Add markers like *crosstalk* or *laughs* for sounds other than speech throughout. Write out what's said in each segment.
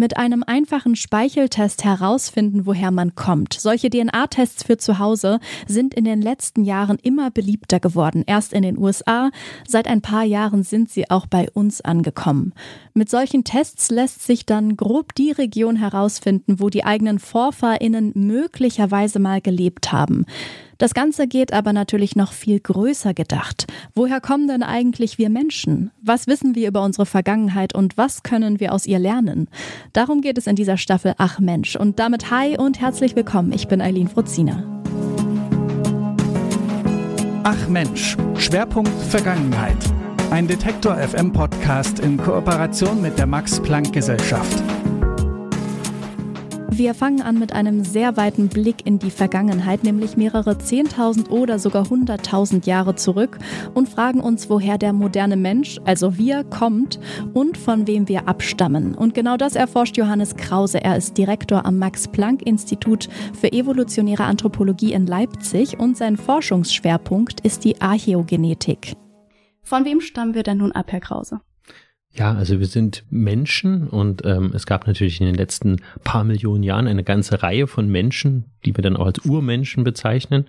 mit einem einfachen Speicheltest herausfinden, woher man kommt. Solche DNA-Tests für zu Hause sind in den letzten Jahren immer beliebter geworden. Erst in den USA, seit ein paar Jahren sind sie auch bei uns angekommen. Mit solchen Tests lässt sich dann grob die Region herausfinden, wo die eigenen Vorfahrinnen möglicherweise mal gelebt haben. Das Ganze geht aber natürlich noch viel größer gedacht. Woher kommen denn eigentlich wir Menschen? Was wissen wir über unsere Vergangenheit und was können wir aus ihr lernen? Darum geht es in dieser Staffel Ach Mensch. Und damit hi und herzlich willkommen. Ich bin Eileen Fruzina. Ach Mensch, Schwerpunkt Vergangenheit. Ein Detektor FM Podcast in Kooperation mit der Max Planck Gesellschaft. Wir fangen an mit einem sehr weiten Blick in die Vergangenheit, nämlich mehrere 10.000 oder sogar 100.000 Jahre zurück und fragen uns, woher der moderne Mensch, also wir, kommt und von wem wir abstammen. Und genau das erforscht Johannes Krause. Er ist Direktor am Max-Planck-Institut für evolutionäre Anthropologie in Leipzig und sein Forschungsschwerpunkt ist die Archäogenetik. Von wem stammen wir denn nun ab, Herr Krause? Ja, also wir sind Menschen und ähm, es gab natürlich in den letzten paar Millionen Jahren eine ganze Reihe von Menschen, die wir dann auch als Urmenschen bezeichnen.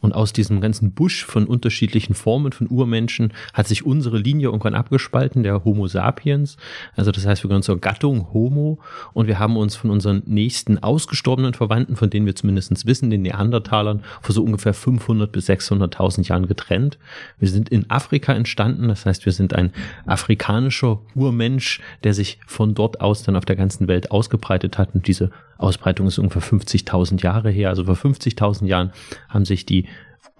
Und aus diesem ganzen Busch von unterschiedlichen Formen von Urmenschen hat sich unsere Linie irgendwann abgespalten, der Homo sapiens. Also das heißt, wir gehören zur Gattung Homo und wir haben uns von unseren nächsten ausgestorbenen Verwandten, von denen wir zumindest wissen, den Neandertalern, vor so ungefähr 500 bis 600.000 Jahren getrennt. Wir sind in Afrika entstanden, das heißt, wir sind ein afrikanischer Urmensch, der sich von dort aus dann auf der ganzen Welt ausgebreitet hat und diese Ausbreitung ist ungefähr 50.000 Jahre her. Also vor 50.000 Jahren haben sich die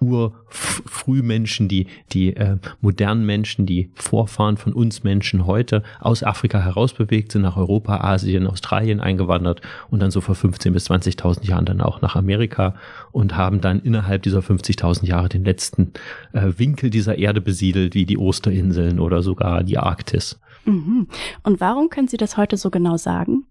Urfrühmenschen, die, die äh, modernen Menschen, die Vorfahren von uns Menschen heute aus Afrika herausbewegt, sind nach Europa, Asien, Australien eingewandert und dann so vor 15.000 bis 20.000 Jahren dann auch nach Amerika und haben dann innerhalb dieser 50.000 Jahre den letzten äh, Winkel dieser Erde besiedelt, wie die Osterinseln oder sogar die Arktis. Mhm. Und warum können Sie das heute so genau sagen?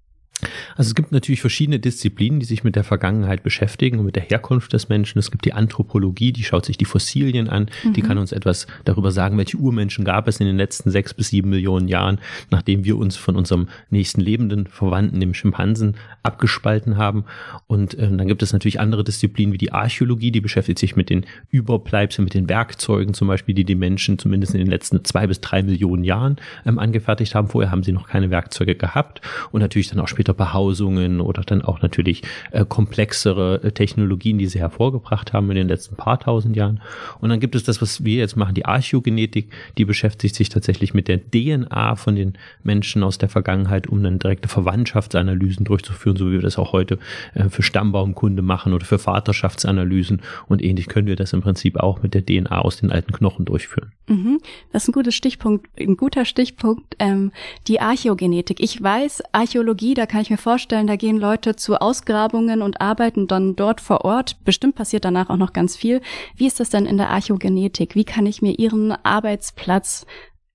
Also es gibt natürlich verschiedene Disziplinen, die sich mit der Vergangenheit beschäftigen und mit der Herkunft des Menschen. Es gibt die Anthropologie, die schaut sich die Fossilien an, mhm. die kann uns etwas darüber sagen, welche Urmenschen gab es in den letzten sechs bis sieben Millionen Jahren, nachdem wir uns von unserem nächsten lebenden Verwandten, dem Schimpansen, abgespalten haben. Und äh, dann gibt es natürlich andere Disziplinen wie die Archäologie, die beschäftigt sich mit den Überbleibseln, mit den Werkzeugen zum Beispiel, die die Menschen zumindest in den letzten zwei bis drei Millionen Jahren ähm, angefertigt haben. Vorher haben sie noch keine Werkzeuge gehabt und natürlich dann auch später Behausungen oder dann auch natürlich äh, komplexere äh, Technologien, die sie hervorgebracht haben in den letzten paar tausend Jahren. Und dann gibt es das, was wir jetzt machen, die Archäogenetik, die beschäftigt sich tatsächlich mit der DNA von den Menschen aus der Vergangenheit, um dann direkte Verwandtschaftsanalysen durchzuführen, so wie wir das auch heute äh, für Stammbaumkunde machen oder für Vaterschaftsanalysen. Und ähnlich können wir das im Prinzip auch mit der DNA aus den alten Knochen durchführen. Mhm. Das ist ein gutes Stichpunkt, ein guter Stichpunkt, ähm, die Archäogenetik. Ich weiß, Archäologie, da kann ich mir vorstellen, da gehen Leute zu Ausgrabungen und arbeiten dann dort vor Ort. Bestimmt passiert danach auch noch ganz viel. Wie ist das denn in der Archäogenetik? Wie kann ich mir Ihren Arbeitsplatz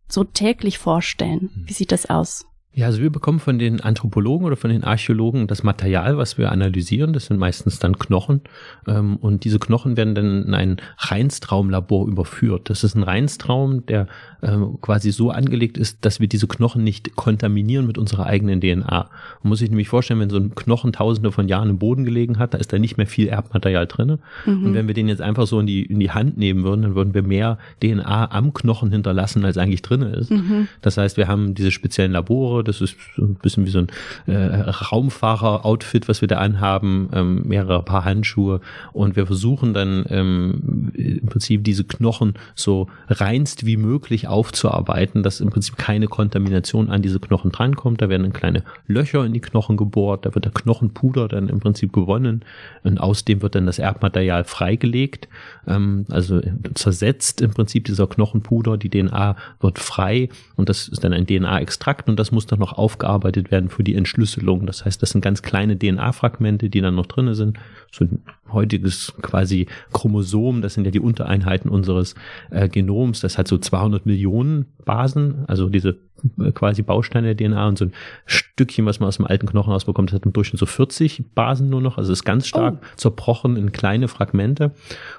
so täglich vorstellen? Wie sieht das aus? Ja, also wir bekommen von den Anthropologen oder von den Archäologen das Material, was wir analysieren. Das sind meistens dann Knochen. Ähm, und diese Knochen werden dann in ein Reinstraumlabor überführt. Das ist ein Reinstraum, der ähm, quasi so angelegt ist, dass wir diese Knochen nicht kontaminieren mit unserer eigenen DNA. Man muss sich nämlich vorstellen, wenn so ein Knochen tausende von Jahren im Boden gelegen hat, da ist da nicht mehr viel Erbmaterial drin. Mhm. Und wenn wir den jetzt einfach so in die, in die Hand nehmen würden, dann würden wir mehr DNA am Knochen hinterlassen, als eigentlich drin ist. Mhm. Das heißt, wir haben diese speziellen Labore, das ist ein bisschen wie so ein äh, Raumfahrer-Outfit, was wir da anhaben, ähm, mehrere Paar Handschuhe. Und wir versuchen dann ähm, im Prinzip diese Knochen so reinst wie möglich aufzuarbeiten, dass im Prinzip keine Kontamination an diese Knochen drankommt. Da werden dann kleine Löcher in die Knochen gebohrt, da wird der Knochenpuder dann im Prinzip gewonnen. Und aus dem wird dann das Erbmaterial freigelegt, ähm, also zersetzt im Prinzip dieser Knochenpuder, die DNA wird frei. Und das ist dann ein DNA-Extrakt und das muss dann dann noch aufgearbeitet werden für die Entschlüsselung. Das heißt, das sind ganz kleine DNA-Fragmente, die dann noch drin sind. So ein heutiges quasi Chromosom, das sind ja die Untereinheiten unseres äh, Genoms. Das hat so 200 Millionen Basen, also diese äh, quasi Bausteine der DNA und so ein Stückchen, was man aus dem alten Knochen rausbekommt, das hat im Durchschnitt so 40 Basen nur noch, also ist ganz stark oh. zerbrochen in kleine Fragmente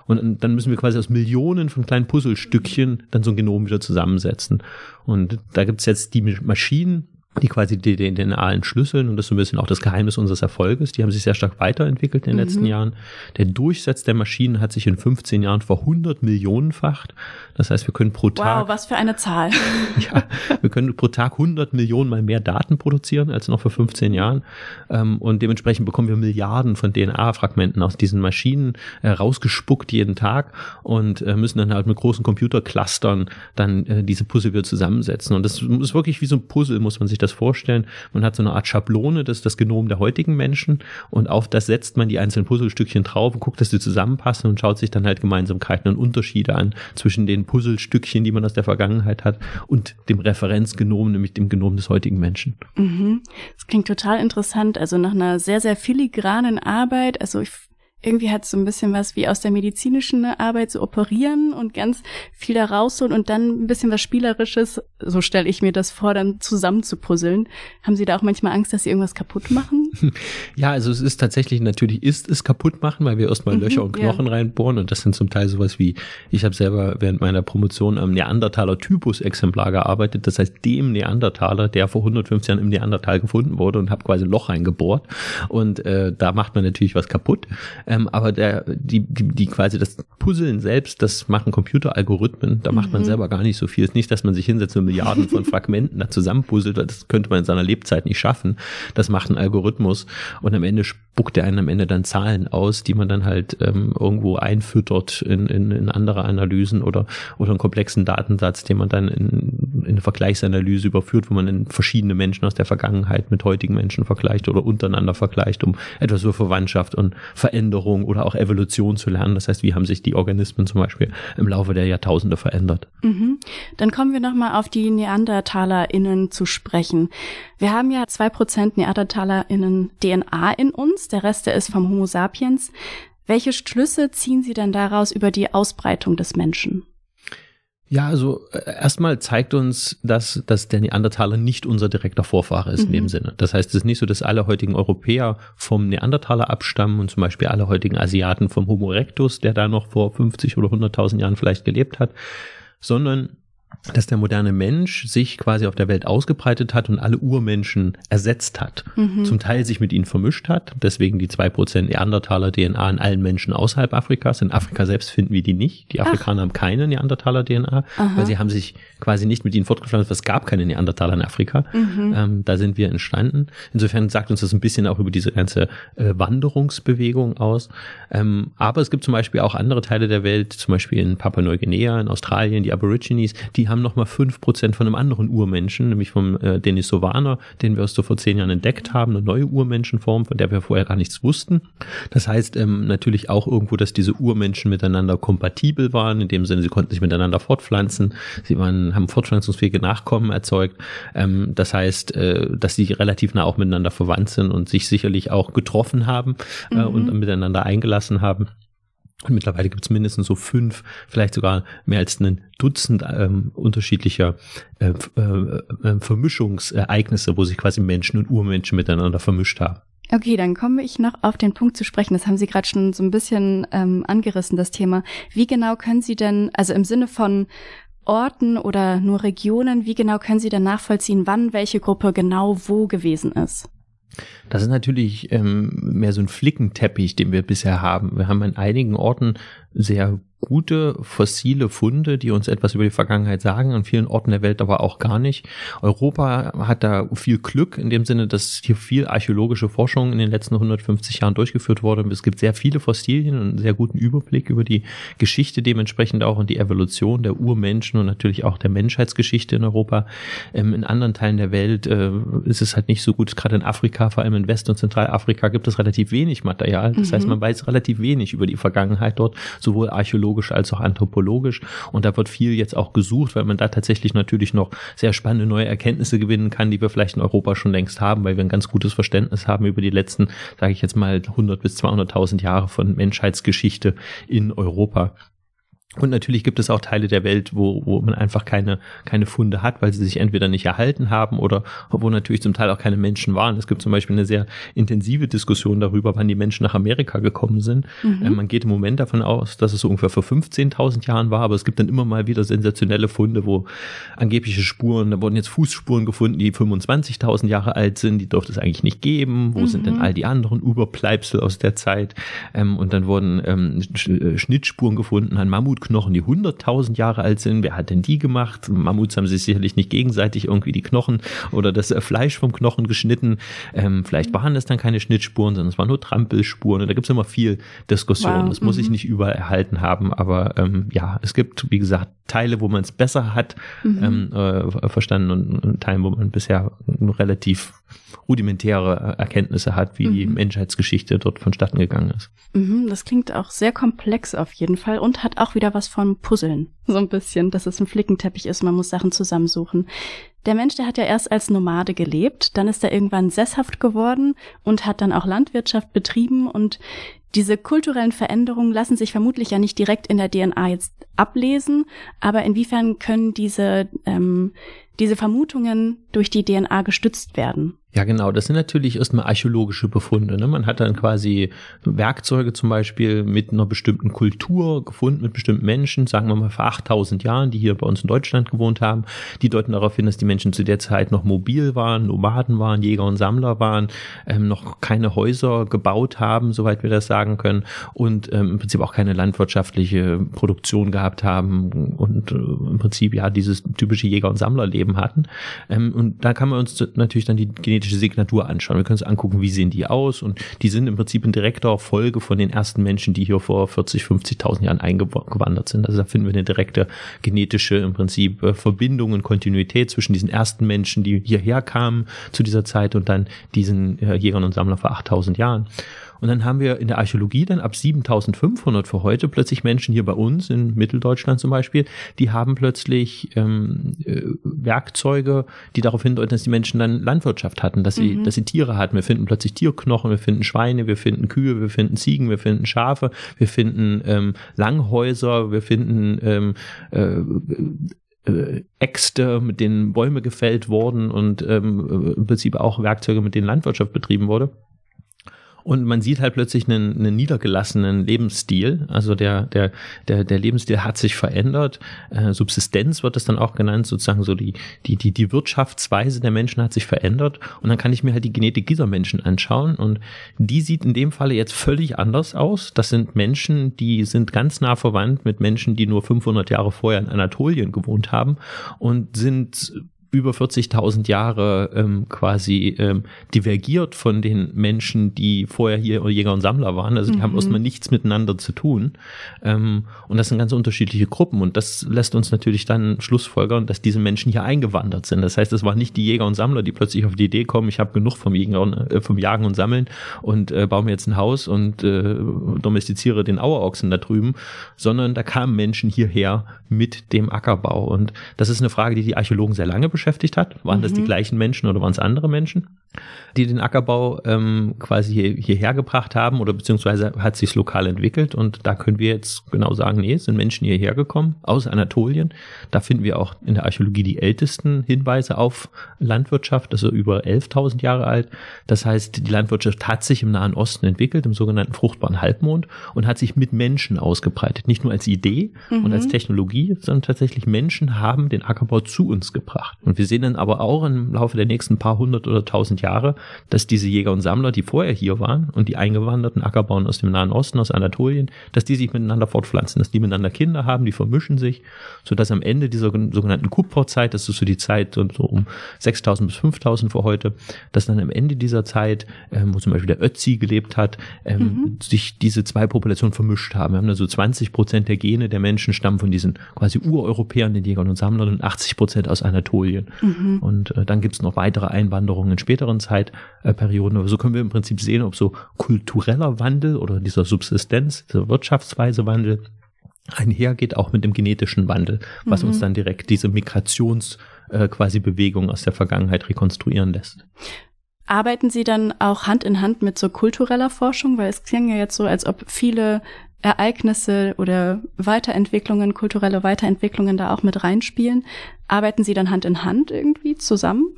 und dann müssen wir quasi aus Millionen von kleinen Puzzlestückchen dann so ein Genom wieder zusammensetzen und da gibt's jetzt die Maschinen, die quasi die DNA entschlüsseln und das ist so ein bisschen auch das Geheimnis unseres Erfolges. Die haben sich sehr stark weiterentwickelt in den mhm. letzten Jahren. Der Durchsatz der Maschinen hat sich in 15 Jahren vor 100 Millionenfacht. Das heißt, wir können pro Tag. Wow, was für eine Zahl. *laughs* ja, wir können pro Tag 100 Millionen mal mehr Daten produzieren als noch vor 15 Jahren. Ähm, und dementsprechend bekommen wir Milliarden von DNA-Fragmenten aus diesen Maschinen äh, rausgespuckt jeden Tag und äh, müssen dann halt mit großen Computerclustern dann äh, diese Puzzle wieder zusammensetzen. Und das ist wirklich wie so ein Puzzle, muss man sich das das vorstellen. Man hat so eine Art Schablone, das ist das Genom der heutigen Menschen und auf das setzt man die einzelnen Puzzlestückchen drauf und guckt, dass sie zusammenpassen und schaut sich dann halt Gemeinsamkeiten und Unterschiede an zwischen den Puzzlestückchen, die man aus der Vergangenheit hat und dem Referenzgenom, nämlich dem Genom des heutigen Menschen. Mhm. Das klingt total interessant. Also nach einer sehr, sehr filigranen Arbeit. Also ich irgendwie hat es so ein bisschen was wie aus der medizinischen Arbeit zu so operieren und ganz viel da rausholen und dann ein bisschen was Spielerisches, so stelle ich mir das vor, dann zusammen zu puzzeln. Haben Sie da auch manchmal Angst, dass Sie irgendwas kaputt machen? *laughs* Ja, also es ist tatsächlich, natürlich ist es kaputt machen, weil wir erstmal mhm, Löcher und Knochen ja. reinbohren und das sind zum Teil sowas wie, ich habe selber während meiner Promotion am Neandertaler-Typus-Exemplar gearbeitet, das heißt dem Neandertaler, der vor 150 Jahren im Neandertal gefunden wurde und habe quasi ein Loch reingebohrt und äh, da macht man natürlich was kaputt. Ähm, aber der, die, die, die quasi das Puzzeln selbst, das machen Computeralgorithmen, da macht man mhm. selber gar nicht so viel. Es ist nicht, dass man sich hinsetzt und Milliarden von *laughs* Fragmenten da zusammenpuzzelt, das könnte man in seiner Lebzeit nicht schaffen. Das macht ein Algorithmus und am Ende spuckt er einen am Ende dann Zahlen aus, die man dann halt ähm, irgendwo einfüttert in, in, in andere Analysen oder, oder einen komplexen Datensatz, den man dann in, in eine Vergleichsanalyse überführt, wo man dann verschiedene Menschen aus der Vergangenheit mit heutigen Menschen vergleicht oder untereinander vergleicht, um etwas über Verwandtschaft und Veränderung Veränderung oder auch Evolution zu lernen. Das heißt, wie haben sich die Organismen zum Beispiel im Laufe der Jahrtausende verändert. Mhm. Dann kommen wir nochmal auf die NeandertalerInnen zu sprechen. Wir haben ja zwei Prozent NeandertalerInnen DNA in uns, der Rest der ist vom Homo sapiens. Welche Schlüsse ziehen Sie denn daraus über die Ausbreitung des Menschen? Ja, also äh, erstmal zeigt uns, dass, dass der Neandertaler nicht unser direkter Vorfahre ist mhm. in dem mhm. Sinne. Das heißt, es ist nicht so, dass alle heutigen Europäer vom Neandertaler abstammen und zum Beispiel alle heutigen Asiaten vom Homo erectus, der da noch vor 50 oder 100.000 Jahren vielleicht gelebt hat, sondern dass der moderne Mensch sich quasi auf der Welt ausgebreitet hat und alle Urmenschen ersetzt hat. Mhm. Zum Teil sich mit ihnen vermischt hat, deswegen die zwei Prozent Neandertaler DNA in allen Menschen außerhalb Afrikas. In Afrika selbst finden wir die nicht. Die Afrikaner Ach. haben keine Neandertaler DNA, Aha. weil sie haben sich quasi nicht mit ihnen fortgepflanzt. Es gab keine Neandertaler in Afrika. Mhm. Ähm, da sind wir entstanden. Insofern sagt uns das ein bisschen auch über diese ganze äh, Wanderungsbewegung aus. Ähm, aber es gibt zum Beispiel auch andere Teile der Welt, zum Beispiel in Papua-Neuguinea, in Australien, die Aborigines, die haben nochmal fünf Prozent von einem anderen Urmenschen, nämlich vom äh, Denisovaner, den wir erst so vor zehn Jahren entdeckt haben, eine neue Urmenschenform, von der wir vorher gar nichts wussten. Das heißt ähm, natürlich auch irgendwo, dass diese Urmenschen miteinander kompatibel waren, in dem Sinne, sie konnten sich miteinander fortpflanzen, sie waren, haben fortpflanzungsfähige Nachkommen erzeugt. Ähm, das heißt, äh, dass sie relativ nah auch miteinander verwandt sind und sich sicherlich auch getroffen haben äh, mhm. und miteinander eingelassen haben. Und mittlerweile gibt es mindestens so fünf, vielleicht sogar mehr als ein Dutzend ähm, unterschiedlicher äh, äh, äh, Vermischungsereignisse, wo sich quasi Menschen und Urmenschen miteinander vermischt haben. Okay, dann komme ich noch auf den Punkt zu sprechen. Das haben Sie gerade schon so ein bisschen ähm, angerissen, das Thema. Wie genau können Sie denn, also im Sinne von Orten oder nur Regionen, wie genau können Sie denn nachvollziehen, wann welche Gruppe genau wo gewesen ist? Das ist natürlich ähm, mehr so ein Flickenteppich, den wir bisher haben. Wir haben an einigen Orten sehr gute fossile Funde, die uns etwas über die Vergangenheit sagen, an vielen Orten der Welt aber auch gar nicht. Europa hat da viel Glück in dem Sinne, dass hier viel archäologische Forschung in den letzten 150 Jahren durchgeführt wurde. Es gibt sehr viele Fossilien und einen sehr guten Überblick über die Geschichte dementsprechend auch und die Evolution der Urmenschen und natürlich auch der Menschheitsgeschichte in Europa. Ähm, in anderen Teilen der Welt äh, ist es halt nicht so gut. Gerade in Afrika, vor allem in West- und Zentralafrika gibt es relativ wenig Material. Das mhm. heißt, man weiß relativ wenig über die Vergangenheit dort, sowohl archäologisch archäologisch als auch anthropologisch. Und da wird viel jetzt auch gesucht, weil man da tatsächlich natürlich noch sehr spannende neue Erkenntnisse gewinnen kann, die wir vielleicht in Europa schon längst haben, weil wir ein ganz gutes Verständnis haben über die letzten, sage ich jetzt mal, 100 bis 200.000 Jahre von Menschheitsgeschichte in Europa. Und natürlich gibt es auch Teile der Welt, wo, wo man einfach keine, keine Funde hat, weil sie sich entweder nicht erhalten haben oder wo natürlich zum Teil auch keine Menschen waren. Es gibt zum Beispiel eine sehr intensive Diskussion darüber, wann die Menschen nach Amerika gekommen sind. Mhm. Äh, man geht im Moment davon aus, dass es so ungefähr vor 15.000 Jahren war, aber es gibt dann immer mal wieder sensationelle Funde, wo angebliche Spuren, da wurden jetzt Fußspuren gefunden, die 25.000 Jahre alt sind, die dürfte es eigentlich nicht geben. Wo mhm. sind denn mhm. all die anderen Überbleibsel aus der Zeit? Ähm, und dann wurden ähm, äh, Schnittspuren gefunden an Mammut Knochen, die 100.000 Jahre alt sind. Wer hat denn die gemacht? Mammuts haben sich sicherlich nicht gegenseitig irgendwie die Knochen oder das äh, Fleisch vom Knochen geschnitten. Ähm, vielleicht waren das dann keine Schnittspuren, sondern es waren nur Trampelspuren. Und da gibt es immer viel Diskussion. Wow. Das muss ich mhm. nicht überall erhalten haben. Aber ähm, ja, es gibt, wie gesagt, Teile, wo man es besser hat mhm. ähm, äh, verstanden und, und Teilen, wo man bisher relativ rudimentäre Erkenntnisse hat, wie mhm. die Menschheitsgeschichte dort vonstatten gegangen ist. Mhm, das klingt auch sehr komplex auf jeden Fall und hat auch wieder was von Puzzeln. *laughs* So ein bisschen, dass es ein Flickenteppich ist, man muss Sachen zusammensuchen. Der Mensch, der hat ja erst als Nomade gelebt, dann ist er irgendwann sesshaft geworden und hat dann auch Landwirtschaft betrieben und diese kulturellen Veränderungen lassen sich vermutlich ja nicht direkt in der DNA jetzt ablesen, aber inwiefern können diese, ähm, diese Vermutungen durch die DNA gestützt werden? Ja, genau. Das sind natürlich erstmal archäologische Befunde. Ne? Man hat dann quasi Werkzeuge zum Beispiel mit einer bestimmten Kultur gefunden, mit bestimmten Menschen, sagen wir mal vor 8000 Jahren, die hier bei uns in Deutschland gewohnt haben. Die deuten darauf hin, dass die Menschen zu der Zeit noch mobil waren, Nomaden waren, Jäger und Sammler waren, ähm, noch keine Häuser gebaut haben, soweit wir das sagen können, und ähm, im Prinzip auch keine landwirtschaftliche Produktion gehabt haben und äh, im Prinzip ja dieses typische Jäger- und Sammlerleben hatten. Ähm, und da kann man uns natürlich dann die genetische genetische Signatur anschauen. Wir können uns angucken, wie sehen die aus und die sind im Prinzip in direkter Folge von den ersten Menschen, die hier vor 40, 50.000 Jahren eingewandert sind. Also da finden wir eine direkte genetische im Prinzip äh, Verbindung und Kontinuität zwischen diesen ersten Menschen, die hierher kamen zu dieser Zeit und dann diesen äh, Jägern und Sammlern vor 8.000 Jahren. Und dann haben wir in der Archäologie dann ab 7500 für heute plötzlich Menschen hier bei uns in Mitteldeutschland zum Beispiel, die haben plötzlich ähm, äh, Werkzeuge, die darauf hindeuten, dass die Menschen dann Landwirtschaft hatten, dass sie, mhm. dass sie Tiere hatten. Wir finden plötzlich Tierknochen, wir finden Schweine, wir finden Kühe, wir finden Ziegen, wir finden Schafe, wir finden ähm, Langhäuser, wir finden ähm, äh, äh, Äxte, mit denen Bäume gefällt wurden und ähm, im Prinzip auch Werkzeuge, mit denen Landwirtschaft betrieben wurde. Und man sieht halt plötzlich einen, einen niedergelassenen Lebensstil. Also der, der, der, der Lebensstil hat sich verändert. Äh, Subsistenz wird das dann auch genannt, sozusagen so die, die, die, die Wirtschaftsweise der Menschen hat sich verändert. Und dann kann ich mir halt die Genetik dieser Menschen anschauen. Und die sieht in dem Falle jetzt völlig anders aus. Das sind Menschen, die sind ganz nah verwandt mit Menschen, die nur 500 Jahre vorher in Anatolien gewohnt haben und sind über 40.000 Jahre ähm, quasi ähm, divergiert von den Menschen, die vorher hier Jäger und Sammler waren. Also die mhm. haben erstmal nichts miteinander zu tun. Ähm, und das sind ganz unterschiedliche Gruppen. Und das lässt uns natürlich dann schlussfolgern, dass diese Menschen hier eingewandert sind. Das heißt, es waren nicht die Jäger und Sammler, die plötzlich auf die Idee kommen, ich habe genug vom, Jäger, äh, vom Jagen und Sammeln und äh, baue mir jetzt ein Haus und äh, domestiziere den Auerochsen da drüben, sondern da kamen Menschen hierher mit dem Ackerbau. Und das ist eine Frage, die die Archäologen sehr lange beschäftigt beschäftigt hat? Waren mhm. das die mhm. gleichen Menschen oder waren es andere Menschen, die den Ackerbau ähm, quasi hier, hierher gebracht haben oder beziehungsweise hat sich lokal entwickelt? Und da können wir jetzt genau sagen, nee, es sind Menschen hierher gekommen aus Anatolien. Da finden wir auch in der Archäologie die ältesten Hinweise auf Landwirtschaft, also über 11.000 Jahre alt. Das heißt, die Landwirtschaft hat sich im Nahen Osten entwickelt, im sogenannten fruchtbaren Halbmond und hat sich mit Menschen ausgebreitet. Nicht nur als Idee mhm. und als Technologie, sondern tatsächlich Menschen haben den Ackerbau zu uns gebracht. Und wir sehen dann aber auch im Laufe der nächsten paar hundert oder tausend Jahre, dass diese Jäger und Sammler, die vorher hier waren und die eingewanderten Ackerbauern aus dem Nahen Osten, aus Anatolien, dass die sich miteinander fortpflanzen, dass die miteinander Kinder haben, die vermischen sich, sodass am Ende dieser sogenannten Kupferzeit, das ist so die Zeit so um 6000 bis 5000 vor heute, dass dann am Ende dieser Zeit, ähm, wo zum Beispiel der Ötzi gelebt hat, ähm, mhm. sich diese zwei Populationen vermischt haben. Wir haben da so 20 Prozent der Gene der Menschen stammen von diesen quasi Ureuropäern, den Jägern und Sammlern und 80 Prozent aus Anatolien. Brasilien. Mhm. Und äh, dann gibt es noch weitere Einwanderungen in späteren Zeitperioden. Aber so können wir im Prinzip sehen, ob so kultureller Wandel oder dieser Subsistenz, dieser Wirtschaftsweise Wandel einhergeht, auch mit dem genetischen Wandel, was mhm. uns dann direkt diese Migrations- äh, quasi Bewegung aus der Vergangenheit rekonstruieren lässt. Arbeiten Sie dann auch Hand in Hand mit so kultureller Forschung? Weil es klingt ja jetzt so, als ob viele Ereignisse oder Weiterentwicklungen, kulturelle Weiterentwicklungen da auch mit reinspielen. Arbeiten Sie dann Hand in Hand irgendwie zusammen?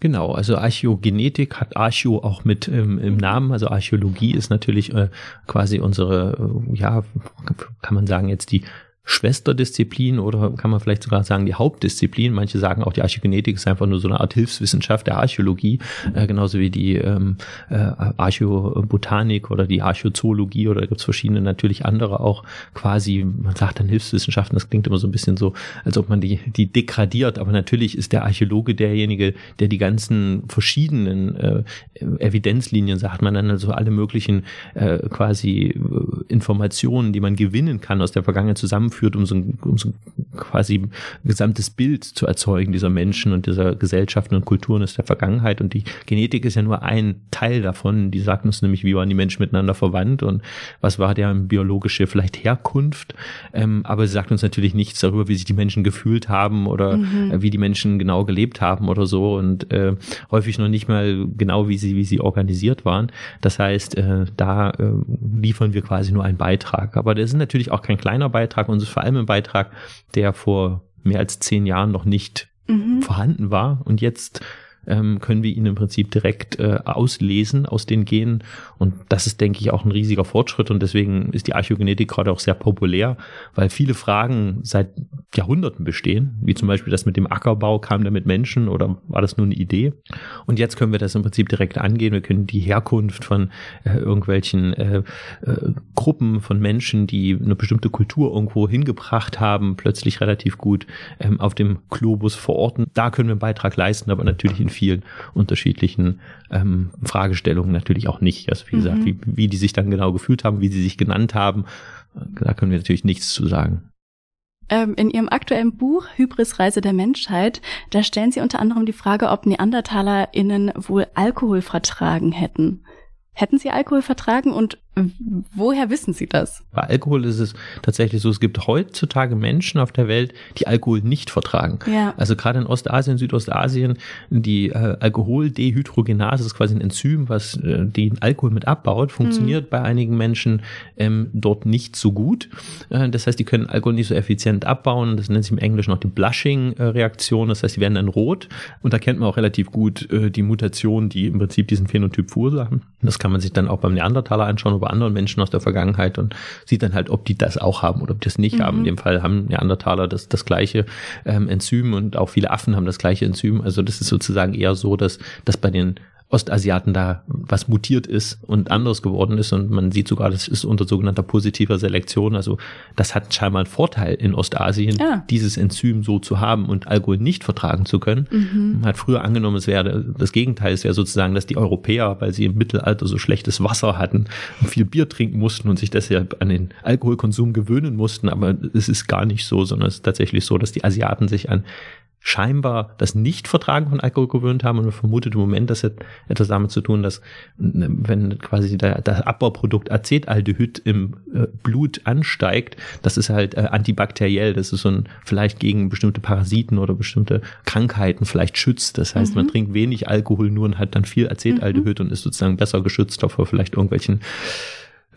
Genau, also Archäogenetik hat Archäo auch mit ähm, im Namen. Also Archäologie ist natürlich äh, quasi unsere, äh, ja, kann man sagen, jetzt die Schwesterdisziplin oder kann man vielleicht sogar sagen die Hauptdisziplin. Manche sagen auch die Archäogenetik ist einfach nur so eine Art Hilfswissenschaft der Archäologie, äh, genauso wie die ähm, äh, Archäobotanik oder die Archäozoologie oder gibt es verschiedene natürlich andere auch quasi, man sagt dann Hilfswissenschaften, das klingt immer so ein bisschen so, als ob man die, die degradiert, aber natürlich ist der Archäologe derjenige, der die ganzen verschiedenen äh, Evidenzlinien, sagt man dann, also alle möglichen äh, quasi äh, Informationen, die man gewinnen kann aus der Vergangenheit zusammenführt führt, um so, ein, um so quasi ein gesamtes Bild zu erzeugen dieser Menschen und dieser Gesellschaften und Kulturen aus der Vergangenheit. Und die Genetik ist ja nur ein Teil davon. Die sagt uns nämlich, wie waren die Menschen miteinander verwandt und was war deren biologische vielleicht Herkunft. Ähm, aber sie sagt uns natürlich nichts darüber, wie sich die Menschen gefühlt haben oder mhm. äh, wie die Menschen genau gelebt haben oder so und äh, häufig noch nicht mal genau, wie sie, wie sie organisiert waren. Das heißt, äh, da äh, liefern wir quasi nur einen Beitrag. Aber das ist natürlich auch kein kleiner Beitrag. Unser vor allem ein Beitrag, der vor mehr als zehn Jahren noch nicht mhm. vorhanden war und jetzt ähm, können wir ihn im Prinzip direkt äh, auslesen aus den Genen. Und das ist, denke ich, auch ein riesiger Fortschritt. Und deswegen ist die Archäogenetik gerade auch sehr populär, weil viele Fragen seit Jahrhunderten bestehen, wie zum Beispiel das mit dem Ackerbau, kam der mit Menschen oder war das nur eine Idee? Und jetzt können wir das im Prinzip direkt angehen. Wir können die Herkunft von äh, irgendwelchen äh, äh, Gruppen von Menschen, die eine bestimmte Kultur irgendwo hingebracht haben, plötzlich relativ gut ähm, auf dem Globus verorten. Da können wir einen Beitrag leisten, aber natürlich in vielen unterschiedlichen ähm, Fragestellungen natürlich auch nicht. Also wie mhm. gesagt, wie, wie die sich dann genau gefühlt haben, wie sie sich genannt haben, da können wir natürlich nichts zu sagen. Ähm, in Ihrem aktuellen Buch Hybris Reise der Menschheit, da stellen Sie unter anderem die Frage, ob NeandertalerInnen wohl Alkohol vertragen hätten. Hätten Sie Alkohol vertragen und woher wissen Sie das? Bei Alkohol ist es tatsächlich so, es gibt heutzutage Menschen auf der Welt, die Alkohol nicht vertragen. Ja. Also gerade in Ostasien, Südostasien, die äh, Alkoholdehydrogenase ist quasi ein Enzym, was äh, den Alkohol mit abbaut, funktioniert mhm. bei einigen Menschen ähm, dort nicht so gut. Äh, das heißt, die können Alkohol nicht so effizient abbauen. Das nennt sich im Englischen noch die Blushing-Reaktion. Das heißt, die werden dann rot. Und da kennt man auch relativ gut äh, die Mutationen, die im Prinzip diesen Phänotyp verursachen. Das kann man sich dann auch beim Neandertaler anschauen, aber anderen Menschen aus der Vergangenheit und sieht dann halt, ob die das auch haben oder ob die das nicht mhm. haben. In dem Fall haben Neandertaler das, das gleiche ähm, Enzym und auch viele Affen haben das gleiche Enzym. Also das ist sozusagen eher so, dass, dass bei den Ostasiaten da was mutiert ist und anders geworden ist. Und man sieht sogar, das ist unter sogenannter positiver Selektion. Also das hat scheinbar einen Vorteil in Ostasien, ja. dieses Enzym so zu haben und Alkohol nicht vertragen zu können. Mhm. Man hat früher angenommen, es wäre das Gegenteil, es wäre sozusagen, dass die Europäer, weil sie im Mittelalter so schlechtes Wasser hatten, viel Bier trinken mussten und sich deshalb an den Alkoholkonsum gewöhnen mussten. Aber es ist gar nicht so, sondern es ist tatsächlich so, dass die Asiaten sich an scheinbar das Nicht-Vertragen von Alkohol gewöhnt haben und man vermutet im Moment, das hat etwas damit zu tun, dass wenn quasi der, das Abbauprodukt Acetaldehyd im äh, Blut ansteigt, das ist halt äh, antibakteriell, das ist so ein vielleicht gegen bestimmte Parasiten oder bestimmte Krankheiten vielleicht schützt. Das heißt, mhm. man trinkt wenig Alkohol nur und hat dann viel Acetaldehyd mhm. und ist sozusagen besser geschützt vor vielleicht irgendwelchen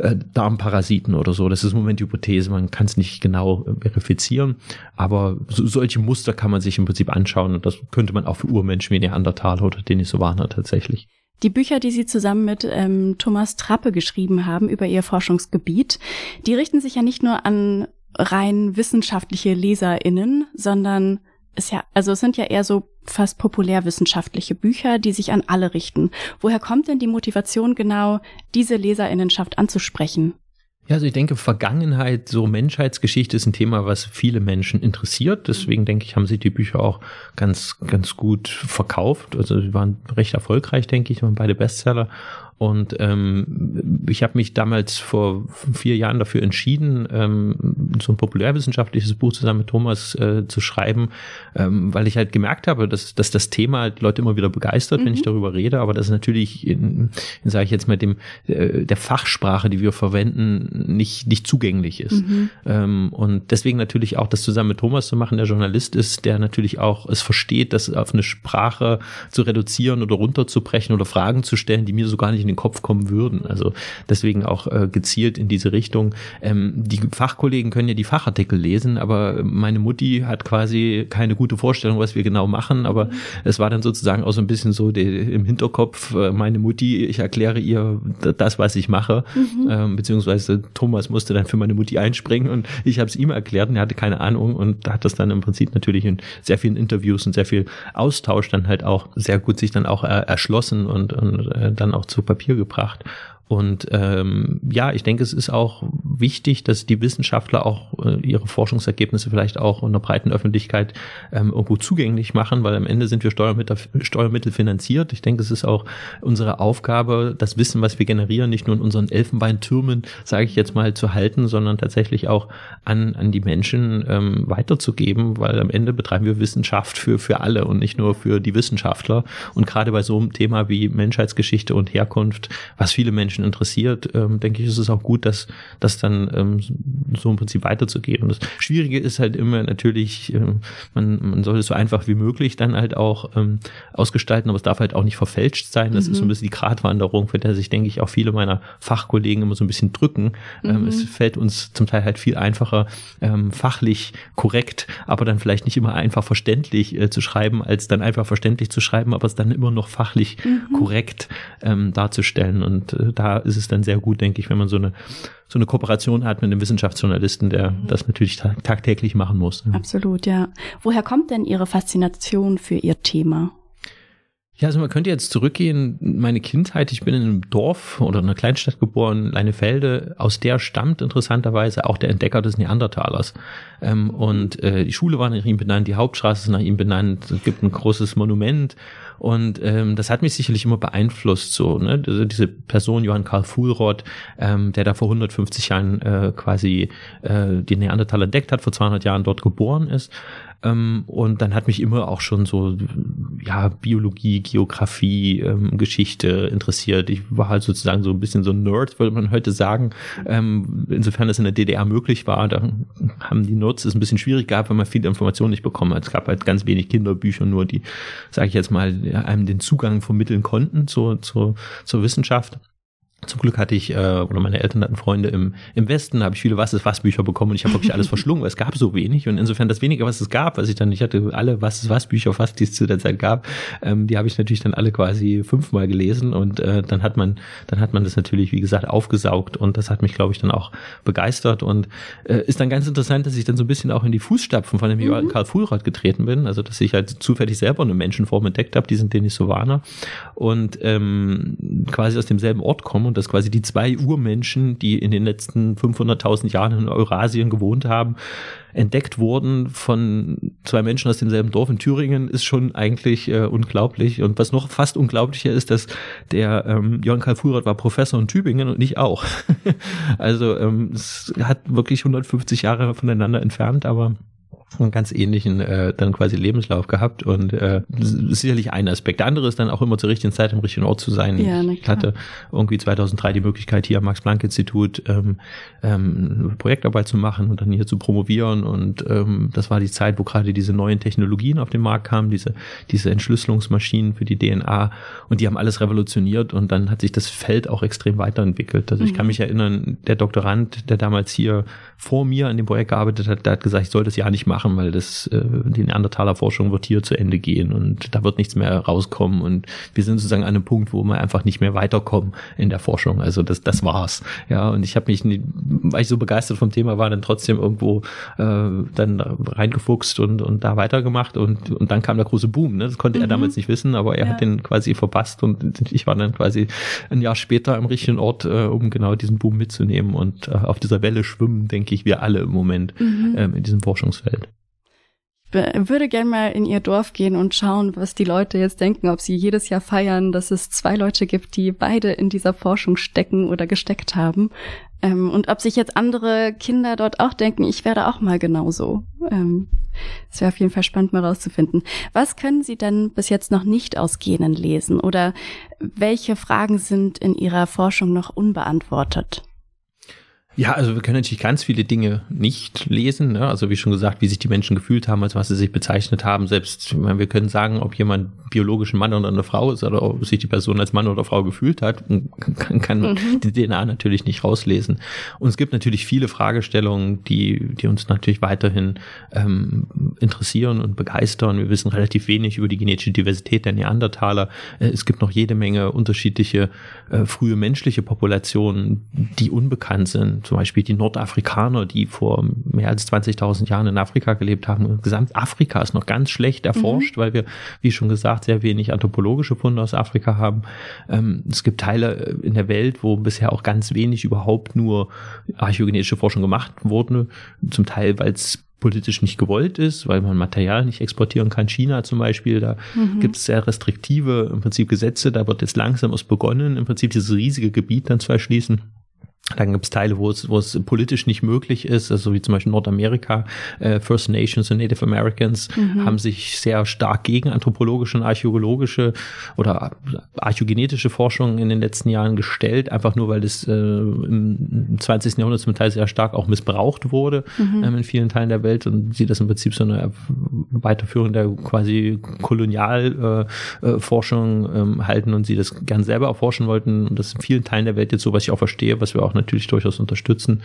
äh, Darmparasiten oder so. Das ist im Moment die Hypothese, man kann es nicht genau äh, verifizieren, aber so, solche Muster kann man sich im Prinzip anschauen und das könnte man auch für Urmenschen wie Neandertaler oder Denisovaner tatsächlich. Die Bücher, die Sie zusammen mit ähm, Thomas Trappe geschrieben haben über Ihr Forschungsgebiet, die richten sich ja nicht nur an rein wissenschaftliche LeserInnen, sondern ist ja, also es sind ja eher so fast populärwissenschaftliche Bücher, die sich an alle richten. Woher kommt denn die Motivation genau, diese Leserinnenschaft anzusprechen? Ja, also ich denke, Vergangenheit, so Menschheitsgeschichte ist ein Thema, was viele Menschen interessiert. Deswegen denke ich, haben sich die Bücher auch ganz, ganz gut verkauft. Also sie waren recht erfolgreich, denke ich, waren beide Bestseller. Und ähm, ich habe mich damals vor vier Jahren dafür entschieden, ähm, so ein populärwissenschaftliches Buch zusammen mit Thomas äh, zu schreiben, ähm, weil ich halt gemerkt habe, dass, dass das Thema die Leute immer wieder begeistert, mhm. wenn ich darüber rede, aber das ist natürlich in, in sage ich jetzt mal, dem äh, der Fachsprache, die wir verwenden, nicht, nicht zugänglich ist. Mhm. Ähm, und deswegen natürlich auch das zusammen mit Thomas zu machen, der Journalist ist, der natürlich auch es versteht, das auf eine Sprache zu reduzieren oder runterzubrechen oder Fragen zu stellen, die mir so gar nicht in den Kopf kommen würden. Also deswegen auch äh, gezielt in diese Richtung. Ähm, die Fachkollegen können ja die Fachartikel lesen, aber meine Mutti hat quasi keine gute Vorstellung, was wir genau machen. Aber mhm. es war dann sozusagen auch so ein bisschen so die, im Hinterkopf, äh, meine Mutti, ich erkläre ihr das, was ich mache. Mhm. Ähm, beziehungsweise Thomas musste dann für meine Mutti einspringen und ich habe es ihm erklärt und er hatte keine Ahnung und hat das dann im Prinzip natürlich in sehr vielen Interviews und sehr viel Austausch dann halt auch sehr gut sich dann auch äh, erschlossen und, und äh, dann auch zu Papier gebracht. Und ähm, ja, ich denke, es ist auch wichtig, dass die Wissenschaftler auch äh, ihre Forschungsergebnisse vielleicht auch in der breiten Öffentlichkeit ähm, irgendwo zugänglich machen, weil am Ende sind wir Steuermittel, Steuermittel finanziert. Ich denke, es ist auch unsere Aufgabe, das Wissen, was wir generieren, nicht nur in unseren Elfenbeintürmen, sage ich jetzt mal, zu halten, sondern tatsächlich auch an, an die Menschen ähm, weiterzugeben, weil am Ende betreiben wir Wissenschaft für, für alle und nicht nur für die Wissenschaftler. Und gerade bei so einem Thema wie Menschheitsgeschichte und Herkunft, was viele Menschen Menschen interessiert, ähm, denke ich, ist es auch gut, dass das dann ähm, so im Prinzip weiterzugeben. Das Schwierige ist halt immer natürlich, äh, man, man soll es so einfach wie möglich dann halt auch ähm, ausgestalten, aber es darf halt auch nicht verfälscht sein. Das mhm. ist so ein bisschen die Gratwanderung, für der sich, denke ich, auch viele meiner Fachkollegen immer so ein bisschen drücken. Ähm, mhm. es fällt uns zum Teil halt viel einfacher, ähm, fachlich korrekt, aber dann vielleicht nicht immer einfach verständlich äh, zu schreiben, als dann einfach verständlich zu schreiben, aber es dann immer noch fachlich mhm. korrekt ähm, darzustellen. Und äh, da ist es dann sehr gut, denke ich, wenn man so eine so eine Kooperation hat mit einem Wissenschaftsjournalisten, der mhm. das natürlich tag tagtäglich machen muss. Absolut, ja. Woher kommt denn Ihre Faszination für Ihr Thema? Ja, also man könnte jetzt zurückgehen, meine Kindheit, ich bin in einem Dorf oder einer Kleinstadt geboren, Leinefelde, aus der stammt interessanterweise auch der Entdecker des Neandertalers. Ähm, und äh, die Schule war nach ihm benannt, die Hauptstraße ist nach ihm benannt, es gibt ein großes Monument und ähm, das hat mich sicherlich immer beeinflusst, so, ne? Also diese Person, Johann Karl Fuhlrott, ähm, der da vor 150 Jahren äh, quasi äh, die Neandertaler entdeckt hat, vor 200 Jahren dort geboren ist. Ähm, und dann hat mich immer auch schon so, ja, Biologie, Geografie, ähm, Geschichte interessiert. Ich war halt sozusagen so ein bisschen so ein Nerd, würde man heute sagen. Ähm, insofern es in der DDR möglich war, da haben die Nerds es ein bisschen schwierig gehabt, weil man viele Informationen nicht bekommen hat. Es gab halt ganz wenig Kinderbücher, nur die, sage ich jetzt mal, einem den Zugang vermitteln konnten zur, zur, zur Wissenschaft. Zum Glück hatte ich, äh, oder meine Eltern hatten Freunde im, im Westen, da habe ich viele Was ist was Bücher bekommen und ich habe wirklich alles *laughs* verschlungen, weil es gab so wenig und insofern das wenige, was es gab, was ich dann, ich hatte alle Was ist was Bücher fast, die es zu der Zeit gab, ähm, die habe ich natürlich dann alle quasi fünfmal gelesen und äh, dann hat man, dann hat man das natürlich, wie gesagt, aufgesaugt und das hat mich, glaube ich, dann auch begeistert und äh, ist dann ganz interessant, dass ich dann so ein bisschen auch in die Fußstapfen von dem mhm. Karl Fuhlrott getreten bin, also dass ich halt zufällig selber eine Menschenform entdeckt habe, die sind Denisovaner und ähm, quasi aus demselben Ort komme und dass quasi die zwei Urmenschen, die in den letzten 500.000 Jahren in Eurasien gewohnt haben, entdeckt wurden von zwei Menschen aus demselben Dorf in Thüringen, ist schon eigentlich äh, unglaublich. Und was noch fast unglaublicher ist, dass der ähm, Johann Karl Fuhrert war Professor in Tübingen und ich auch. *laughs* also ähm, es hat wirklich 150 Jahre voneinander entfernt, aber einen ganz ähnlichen äh, dann quasi Lebenslauf gehabt und äh, sicherlich ein Aspekt. Der andere ist dann auch immer zur richtigen Zeit im richtigen Ort zu sein. Ja, ich hatte irgendwie 2003 die Möglichkeit hier am Max-Planck-Institut ähm, ähm, Projektarbeit zu machen und dann hier zu promovieren und ähm, das war die Zeit, wo gerade diese neuen Technologien auf den Markt kamen, diese diese Entschlüsselungsmaschinen für die DNA und die haben alles revolutioniert und dann hat sich das Feld auch extrem weiterentwickelt. Also ich kann mhm. mich erinnern, der Doktorand, der damals hier vor mir an dem Projekt gearbeitet hat, der hat gesagt, ich soll das ja nicht machen machen, weil das äh, die Neandertaler Forschung wird hier zu Ende gehen und da wird nichts mehr rauskommen und wir sind sozusagen an einem Punkt, wo wir einfach nicht mehr weiterkommen in der Forschung. Also das das war's. Ja, und ich habe mich, nie, weil ich so begeistert vom Thema war, dann trotzdem irgendwo äh, dann reingefuchst und und da weitergemacht und und dann kam der große Boom. Ne? Das konnte mhm. er damals nicht wissen, aber er ja. hat den quasi verpasst und ich war dann quasi ein Jahr später am richtigen Ort, äh, um genau diesen Boom mitzunehmen und äh, auf dieser Welle schwimmen, denke ich, wir alle im Moment mhm. ähm, in diesem Forschungsfeld würde gerne mal in ihr Dorf gehen und schauen, was die Leute jetzt denken, ob sie jedes Jahr feiern, dass es zwei Leute gibt, die beide in dieser Forschung stecken oder gesteckt haben. Ähm, und ob sich jetzt andere Kinder dort auch denken, ich werde auch mal genauso. Ähm, es wäre auf jeden Fall spannend, mal rauszufinden. Was können Sie denn bis jetzt noch nicht aus Genen lesen? Oder welche Fragen sind in Ihrer Forschung noch unbeantwortet? Ja, also wir können natürlich ganz viele Dinge nicht lesen. Ne? Also wie schon gesagt, wie sich die Menschen gefühlt haben, als was sie sich bezeichnet haben. Selbst, meine, wir können sagen, ob jemand biologisch ein Mann oder eine Frau ist oder ob sich die Person als Mann oder Frau gefühlt hat, kann, kann mhm. die DNA natürlich nicht rauslesen. Und es gibt natürlich viele Fragestellungen, die, die uns natürlich weiterhin ähm, interessieren und begeistern. Wir wissen relativ wenig über die genetische Diversität der Neandertaler. Äh, es gibt noch jede Menge unterschiedliche äh, frühe menschliche Populationen, die unbekannt sind zum Beispiel die Nordafrikaner, die vor mehr als 20.000 Jahren in Afrika gelebt haben. Gesamtafrika ist noch ganz schlecht erforscht, mhm. weil wir, wie schon gesagt, sehr wenig anthropologische Funde aus Afrika haben. Ähm, es gibt Teile in der Welt, wo bisher auch ganz wenig überhaupt nur archäogenetische Forschung gemacht wurde. Zum Teil, weil es politisch nicht gewollt ist, weil man Material nicht exportieren kann. China zum Beispiel, da mhm. gibt es sehr restriktive im Prinzip Gesetze. Da wird jetzt langsam erst begonnen, im Prinzip dieses riesige Gebiet dann zu erschließen. Dann gibt es Teile, wo es, wo es politisch nicht möglich ist, also wie zum Beispiel Nordamerika, äh, First Nations und Native Americans mhm. haben sich sehr stark gegen anthropologische und archäologische oder archäogenetische Forschung in den letzten Jahren gestellt, einfach nur weil das äh, im 20. Jahrhundert zum Teil sehr stark auch missbraucht wurde mhm. ähm, in vielen Teilen der Welt und sie das im Prinzip so eine Weiterführung der quasi Kolonialforschung äh, ähm, halten und sie das gern selber erforschen wollten und das in vielen Teilen der Welt jetzt so, was ich auch verstehe, was wir auch natürlich durchaus unterstützen.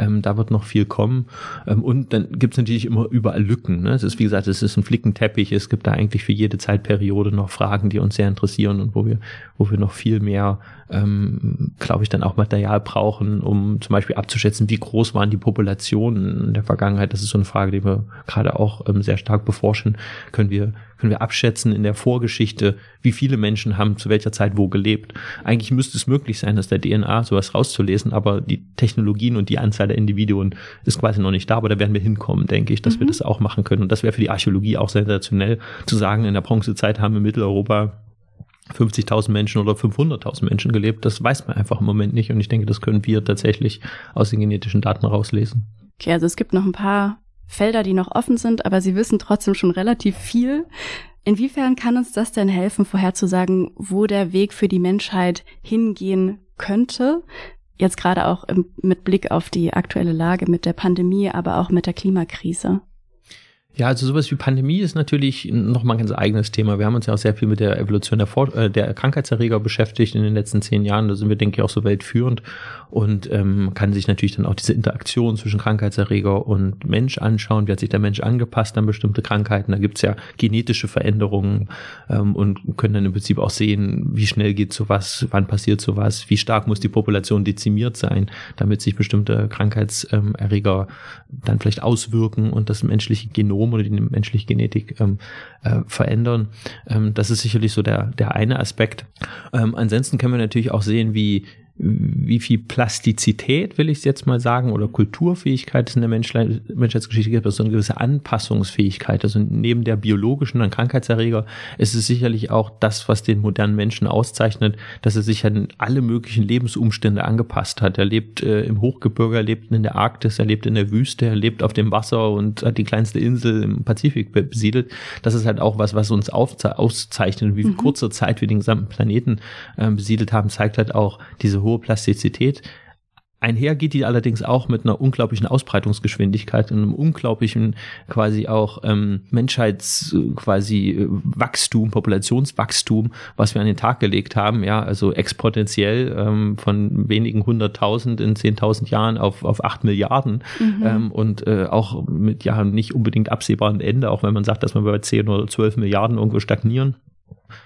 Ähm, da wird noch viel kommen. Ähm, und dann gibt es natürlich immer überall Lücken. Ne? Es ist, wie gesagt, es ist ein Flickenteppich. Es gibt da eigentlich für jede Zeitperiode noch Fragen, die uns sehr interessieren und wo wir, wo wir noch viel mehr, ähm, glaube ich, dann auch Material brauchen, um zum Beispiel abzuschätzen, wie groß waren die Populationen in der Vergangenheit. Das ist so eine Frage, die wir gerade auch ähm, sehr stark beforschen. Können wir können wir abschätzen in der Vorgeschichte, wie viele Menschen haben zu welcher Zeit wo gelebt. Eigentlich müsste es möglich sein, dass der DNA sowas rauszulesen, aber die Technologien und die Anzahl der Individuen ist quasi noch nicht da, aber da werden wir hinkommen, denke ich, dass mhm. wir das auch machen können. Und das wäre für die Archäologie auch sensationell zu sagen, in der Bronzezeit haben wir in Mitteleuropa 50.000 Menschen oder 500.000 Menschen gelebt. Das weiß man einfach im Moment nicht. Und ich denke, das können wir tatsächlich aus den genetischen Daten rauslesen. Okay, also es gibt noch ein paar Felder, die noch offen sind, aber Sie wissen trotzdem schon relativ viel. Inwiefern kann uns das denn helfen, vorherzusagen, wo der Weg für die Menschheit hingehen könnte? Jetzt gerade auch im, mit Blick auf die aktuelle Lage mit der Pandemie, aber auch mit der Klimakrise. Ja, also sowas wie Pandemie ist natürlich nochmal ein ganz eigenes Thema. Wir haben uns ja auch sehr viel mit der Evolution der, äh, der Krankheitserreger beschäftigt in den letzten zehn Jahren. Da sind wir, denke ich, auch so weltführend und ähm, kann sich natürlich dann auch diese Interaktion zwischen Krankheitserreger und Mensch anschauen. Wie hat sich der Mensch angepasst an bestimmte Krankheiten? Da gibt's ja genetische Veränderungen ähm, und können dann im Prinzip auch sehen, wie schnell geht sowas, wann passiert sowas, wie stark muss die Population dezimiert sein, damit sich bestimmte Krankheitserreger dann vielleicht auswirken und das menschliche Genom oder die menschliche Genetik ähm, äh, verändern. Ähm, das ist sicherlich so der, der eine Aspekt. Ähm, ansonsten können wir natürlich auch sehen, wie wie viel Plastizität, will ich es jetzt mal sagen, oder Kulturfähigkeit es in der Menschheitsgeschichte gibt, also eine gewisse Anpassungsfähigkeit. Also neben der biologischen und Krankheitserreger ist es sicherlich auch das, was den modernen Menschen auszeichnet, dass er sich an alle möglichen Lebensumstände angepasst hat. Er lebt äh, im Hochgebirge, er lebt in der Arktis, er lebt in der Wüste, er lebt auf dem Wasser und hat die kleinste Insel im Pazifik besiedelt. Das ist halt auch was, was uns auszeichnet. Wie mhm. kurzer Zeit wir den gesamten Planeten äh, besiedelt haben, zeigt halt auch diese hohe Plastizität. Einher geht die allerdings auch mit einer unglaublichen Ausbreitungsgeschwindigkeit und einem unglaublichen quasi auch ähm, Menschheits quasi äh, Wachstum, Populationswachstum, was wir an den Tag gelegt haben, ja, also exponentiell ähm, von wenigen hunderttausend in zehntausend Jahren auf, auf acht Milliarden mhm. ähm, und äh, auch mit ja nicht unbedingt absehbaren Ende, auch wenn man sagt, dass wir bei zehn oder zwölf Milliarden irgendwo stagnieren.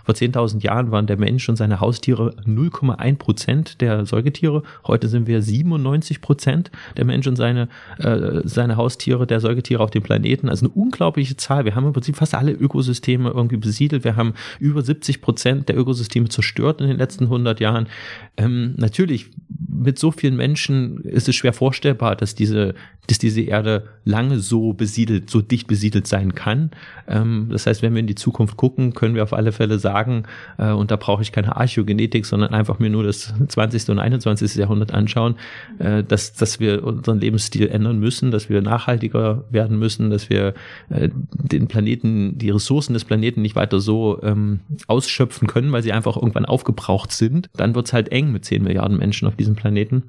Vor 10.000 Jahren waren der Mensch und seine Haustiere 0,1 Prozent der Säugetiere. Heute sind wir 97 Prozent der Mensch und seine, äh, seine Haustiere, der Säugetiere auf dem Planeten. Also eine unglaubliche Zahl. Wir haben im Prinzip fast alle Ökosysteme irgendwie besiedelt. Wir haben über 70 Prozent der Ökosysteme zerstört in den letzten 100 Jahren. Ähm, natürlich, mit so vielen Menschen ist es schwer vorstellbar, dass diese, dass diese Erde lange so besiedelt, so dicht besiedelt sein kann. Ähm, das heißt, wenn wir in die Zukunft gucken, können wir auf alle Fälle sagen, äh, und da brauche ich keine Archäogenetik, sondern einfach mir nur das 20. und 21. Jahrhundert anschauen, äh, dass, dass wir unseren Lebensstil ändern müssen, dass wir nachhaltiger werden müssen, dass wir äh, den Planeten, die Ressourcen des Planeten nicht weiter so ähm, ausschöpfen können, weil sie einfach irgendwann aufgebraucht sind. Dann wird es halt eng mit 10 Milliarden Menschen auf diesem Planeten.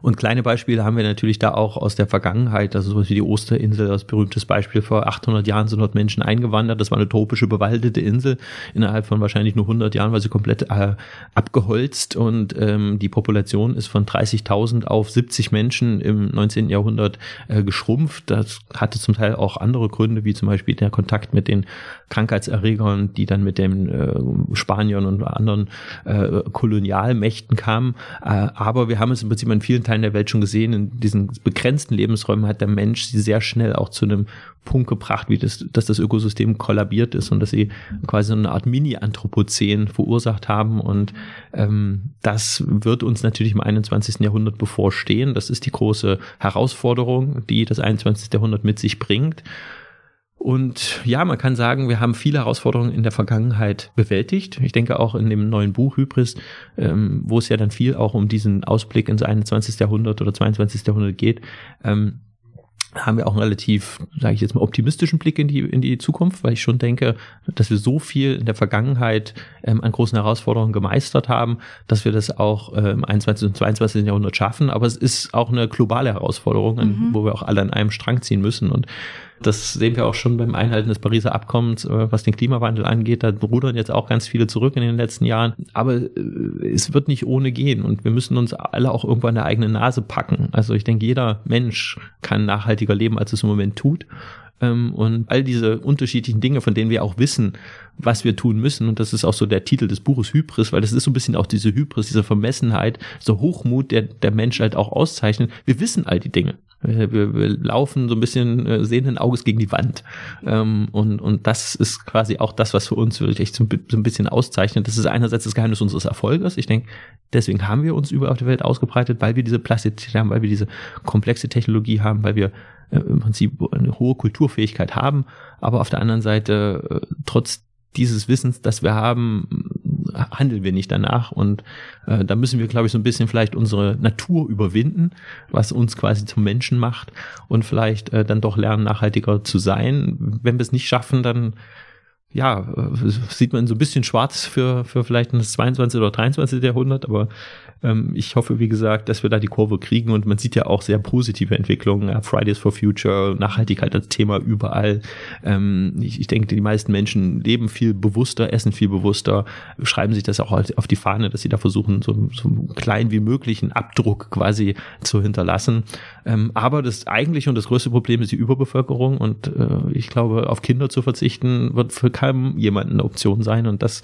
Und kleine Beispiele haben wir natürlich da auch aus der Vergangenheit, also sowas wie die Osterinsel, das berühmtes Beispiel. Vor 800 Jahren sind dort Menschen eingewandert. Das war eine tropische bewaldete Insel innerhalb von wahrscheinlich nur 100 Jahren, weil sie komplett äh, abgeholzt und ähm, die Population ist von 30.000 auf 70 Menschen im 19. Jahrhundert äh, geschrumpft. Das hatte zum Teil auch andere Gründe, wie zum Beispiel der Kontakt mit den Krankheitserregern, die dann mit den äh, Spaniern und anderen äh, Kolonialmächten kamen. Äh, aber wir haben es im Prinzip in vielen Teilen der Welt schon gesehen, in diesen begrenzten Lebensräumen hat der Mensch sie sehr schnell auch zu einem Punkt gebracht, wie das, dass das Ökosystem kollabiert ist und dass sie quasi so eine Art Mini-Anthropozän verursacht haben. Und ähm, das wird uns natürlich im 21. Jahrhundert bevorstehen. Das ist die große Herausforderung, die das 21. Jahrhundert mit sich bringt. Und ja, man kann sagen, wir haben viele Herausforderungen in der Vergangenheit bewältigt. Ich denke auch in dem neuen Buch Hybris, ähm, wo es ja dann viel auch um diesen Ausblick ins 21. Jahrhundert oder 22. Jahrhundert geht, ähm, haben wir auch einen relativ, sage ich jetzt mal, optimistischen Blick in die, in die Zukunft, weil ich schon denke, dass wir so viel in der Vergangenheit ähm, an großen Herausforderungen gemeistert haben, dass wir das auch äh, im 21. und 22. Jahrhundert schaffen. Aber es ist auch eine globale Herausforderung, mhm. wo wir auch alle an einem Strang ziehen müssen. Und das sehen wir auch schon beim Einhalten des Pariser Abkommens, äh, was den Klimawandel angeht. Da rudern jetzt auch ganz viele zurück in den letzten Jahren. Aber äh, es wird nicht ohne gehen und wir müssen uns alle auch irgendwann eine eigene Nase packen. Also ich denke, jeder Mensch kann nachhaltiger leben, als es im Moment tut ähm, und all diese unterschiedlichen Dinge, von denen wir auch wissen, was wir tun müssen. Und das ist auch so der Titel des Buches Hybris, weil das ist so ein bisschen auch diese Hybris, diese Vermessenheit, so Hochmut, der der Menschheit auch auszeichnet. Wir wissen all die Dinge. Wir, wir, wir laufen so ein bisschen äh, sehenden Auges gegen die Wand. Ähm, und, und das ist quasi auch das, was für uns wirklich so, so ein bisschen auszeichnet. Das ist einerseits das Geheimnis unseres Erfolges. Ich denke, deswegen haben wir uns überall auf der Welt ausgebreitet, weil wir diese Plastizität haben, weil wir diese komplexe Technologie haben, weil wir äh, im Prinzip eine hohe Kulturfähigkeit haben, aber auf der anderen Seite äh, trotz dieses Wissens, das wir haben, handeln wir nicht danach. Und äh, da müssen wir, glaube ich, so ein bisschen vielleicht unsere Natur überwinden, was uns quasi zum Menschen macht und vielleicht äh, dann doch lernen, nachhaltiger zu sein. Wenn wir es nicht schaffen, dann ja, äh, sieht man so ein bisschen schwarz für, für vielleicht das 22. oder 23. Jahrhundert, aber ähm, ich hoffe, wie gesagt, dass wir da die Kurve kriegen und man sieht ja auch sehr positive Entwicklungen. Fridays for Future, Nachhaltigkeit als Thema überall. Ähm, ich, ich denke, die meisten Menschen leben viel bewusster, essen viel bewusster, schreiben sich das auch auf die Fahne, dass sie da versuchen, so, so klein wie möglich einen Abdruck quasi zu hinterlassen. Ähm, aber das eigentliche und das größte Problem ist die Überbevölkerung und äh, ich glaube, auf Kinder zu verzichten wird für keinem jemanden eine Option sein und das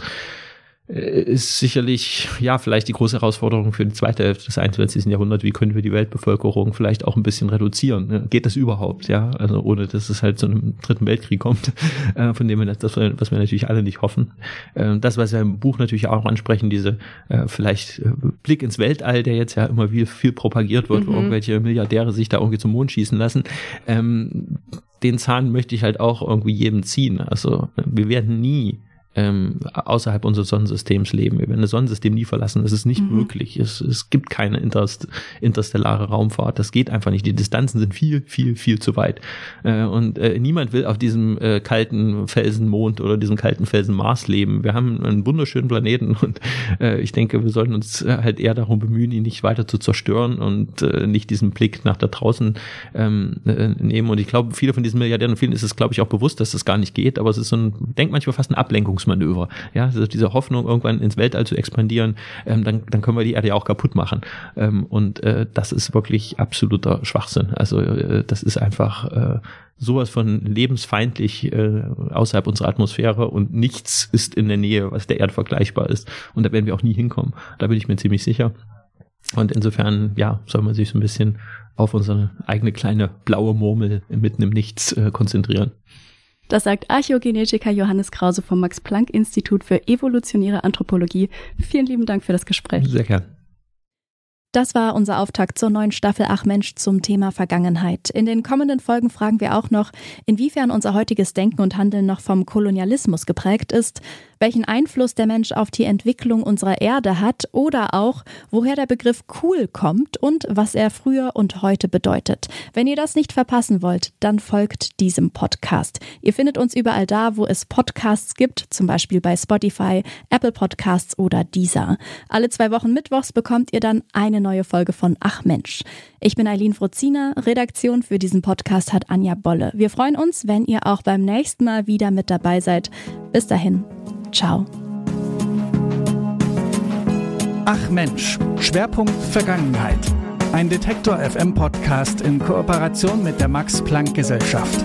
ist sicherlich, ja, vielleicht die große Herausforderung für die zweite Hälfte des 21. Jahrhunderts. Wie können wir die Weltbevölkerung vielleicht auch ein bisschen reduzieren? Geht das überhaupt? Ja, also ohne, dass es halt zu einem dritten Weltkrieg kommt, *laughs* äh, von dem wir das, was wir natürlich alle nicht hoffen. Ähm, das, was wir im Buch natürlich auch ansprechen, diese äh, vielleicht Blick ins Weltall, der jetzt ja immer viel, viel propagiert wird, mhm. wo irgendwelche Milliardäre sich da irgendwie zum Mond schießen lassen. Ähm, den Zahn möchte ich halt auch irgendwie jedem ziehen. Also wir werden nie ähm, außerhalb unseres Sonnensystems leben. Wir werden das Sonnensystem nie verlassen. Das ist nicht mhm. möglich. Es, es gibt keine interst interstellare Raumfahrt. Das geht einfach nicht. Die Distanzen sind viel, viel, viel zu weit. Äh, und äh, niemand will auf diesem äh, kalten Felsenmond oder diesem kalten Felsen Mars leben. Wir haben einen wunderschönen Planeten *laughs* und äh, ich denke, wir sollten uns halt eher darum bemühen, ihn nicht weiter zu zerstören und äh, nicht diesen Blick nach da draußen ähm, äh, nehmen. Und ich glaube, viele von diesen Milliardären und vielen ist es, glaube ich, auch bewusst, dass das gar nicht geht. Aber es ist so ein, denkt manchmal fast ein Ablenkungs Versuchsmanöver. Ja, also diese Hoffnung, irgendwann ins Weltall zu expandieren, ähm, dann, dann können wir die Erde ja auch kaputt machen. Ähm, und äh, das ist wirklich absoluter Schwachsinn. Also äh, das ist einfach äh, sowas von lebensfeindlich äh, außerhalb unserer Atmosphäre und nichts ist in der Nähe, was der Erde vergleichbar ist. Und da werden wir auch nie hinkommen. Da bin ich mir ziemlich sicher. Und insofern, ja, soll man sich so ein bisschen auf unsere eigene kleine blaue Murmel mitten im Nichts äh, konzentrieren. Das sagt Archäogenetiker Johannes Krause vom Max-Planck-Institut für evolutionäre Anthropologie. Vielen lieben Dank für das Gespräch. Sehr gern. Das war unser Auftakt zur neuen Staffel Ach Mensch zum Thema Vergangenheit. In den kommenden Folgen fragen wir auch noch, inwiefern unser heutiges Denken und Handeln noch vom Kolonialismus geprägt ist, welchen Einfluss der Mensch auf die Entwicklung unserer Erde hat oder auch, woher der Begriff cool kommt und was er früher und heute bedeutet. Wenn ihr das nicht verpassen wollt, dann folgt diesem Podcast. Ihr findet uns überall da, wo es Podcasts gibt, zum Beispiel bei Spotify, Apple Podcasts oder Deezer. Alle zwei Wochen Mittwochs bekommt ihr dann eine neue Folge von Ach Mensch. Ich bin Eileen Frozina, Redaktion für diesen Podcast hat Anja Bolle. Wir freuen uns, wenn ihr auch beim nächsten Mal wieder mit dabei seid. Bis dahin, ciao. Ach Mensch, Schwerpunkt Vergangenheit. Ein Detektor FM Podcast in Kooperation mit der Max Planck Gesellschaft.